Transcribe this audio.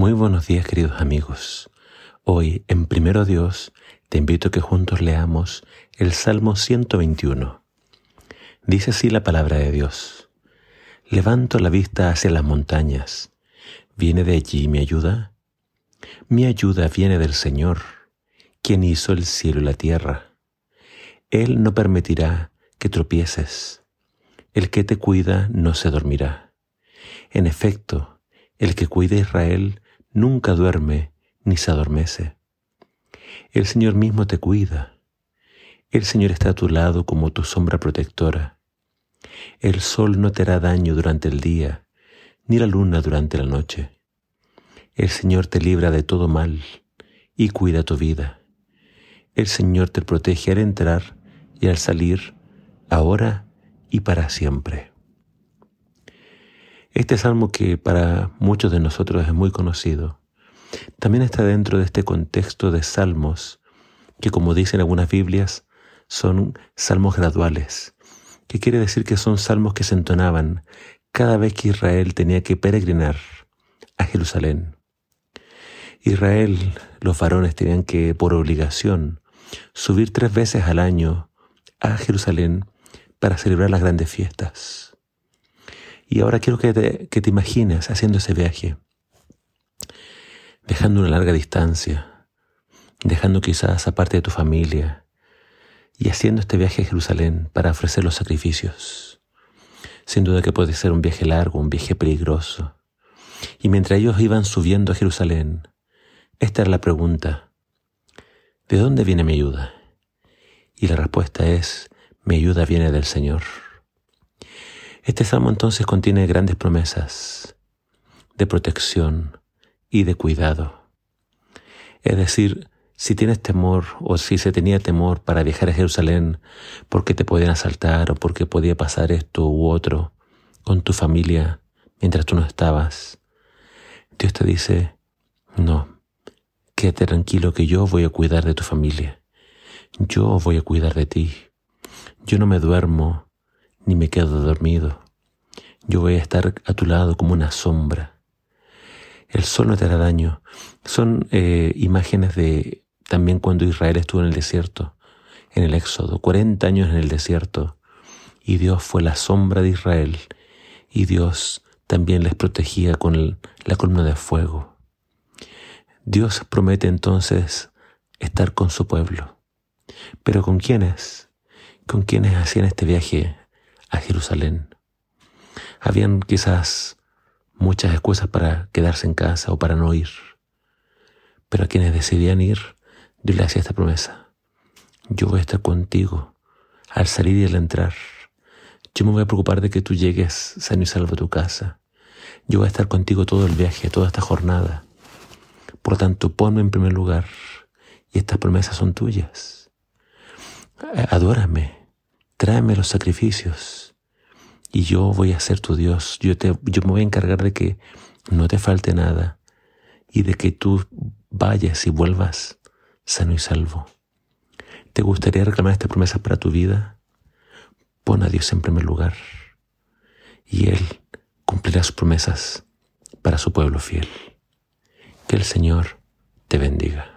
Muy buenos días queridos amigos. Hoy en Primero Dios te invito a que juntos leamos el Salmo 121. Dice así la palabra de Dios. Levanto la vista hacia las montañas. ¿Viene de allí mi ayuda? Mi ayuda viene del Señor, quien hizo el cielo y la tierra. Él no permitirá que tropieces. El que te cuida no se dormirá. En efecto, el que cuida a Israel nunca duerme ni se adormece. El Señor mismo te cuida. El Señor está a tu lado como tu sombra protectora. El sol no te hará daño durante el día, ni la luna durante la noche. El Señor te libra de todo mal y cuida tu vida. El Señor te protege al entrar y al salir, ahora y para siempre. Este salmo que para muchos de nosotros es muy conocido, también está dentro de este contexto de salmos que como dicen algunas Biblias son salmos graduales, que quiere decir que son salmos que se entonaban cada vez que Israel tenía que peregrinar a Jerusalén. Israel, los varones tenían que, por obligación, subir tres veces al año a Jerusalén para celebrar las grandes fiestas. Y ahora quiero que te, imagines haciendo ese viaje, dejando una larga distancia, dejando quizás aparte de tu familia y haciendo este viaje a Jerusalén para ofrecer los sacrificios. Sin duda que puede ser un viaje largo, un viaje peligroso. Y mientras ellos iban subiendo a Jerusalén, esta era la pregunta, ¿de dónde viene mi ayuda? Y la respuesta es, mi ayuda viene del Señor. Este salmo entonces contiene grandes promesas de protección y de cuidado. Es decir, si tienes temor o si se tenía temor para viajar a Jerusalén porque te podían asaltar o porque podía pasar esto u otro con tu familia mientras tú no estabas, Dios te dice, no, quédate tranquilo que yo voy a cuidar de tu familia. Yo voy a cuidar de ti. Yo no me duermo ni me quedo dormido. Yo voy a estar a tu lado como una sombra. El sol no te hará daño. Son eh, imágenes de también cuando Israel estuvo en el desierto, en el Éxodo, 40 años en el desierto, y Dios fue la sombra de Israel, y Dios también les protegía con la columna de fuego. Dios promete entonces estar con su pueblo. Pero ¿con quiénes? ¿Con quiénes hacían este viaje a Jerusalén. Habían quizás muchas excusas para quedarse en casa o para no ir, pero a quienes decidían ir, Dios le hacía esta promesa. Yo voy a estar contigo al salir y al entrar. Yo me voy a preocupar de que tú llegues sano y salvo a tu casa. Yo voy a estar contigo todo el viaje, toda esta jornada. Por tanto, ponme en primer lugar y estas promesas son tuyas. Adórame, tráeme los sacrificios y yo voy a ser tu Dios. Yo, te, yo me voy a encargar de que no te falte nada y de que tú vayas y vuelvas sano y salvo. ¿Te gustaría reclamar esta promesa para tu vida? Pon a Dios en primer lugar y Él cumplirá sus promesas para su pueblo fiel. Que el Señor te bendiga.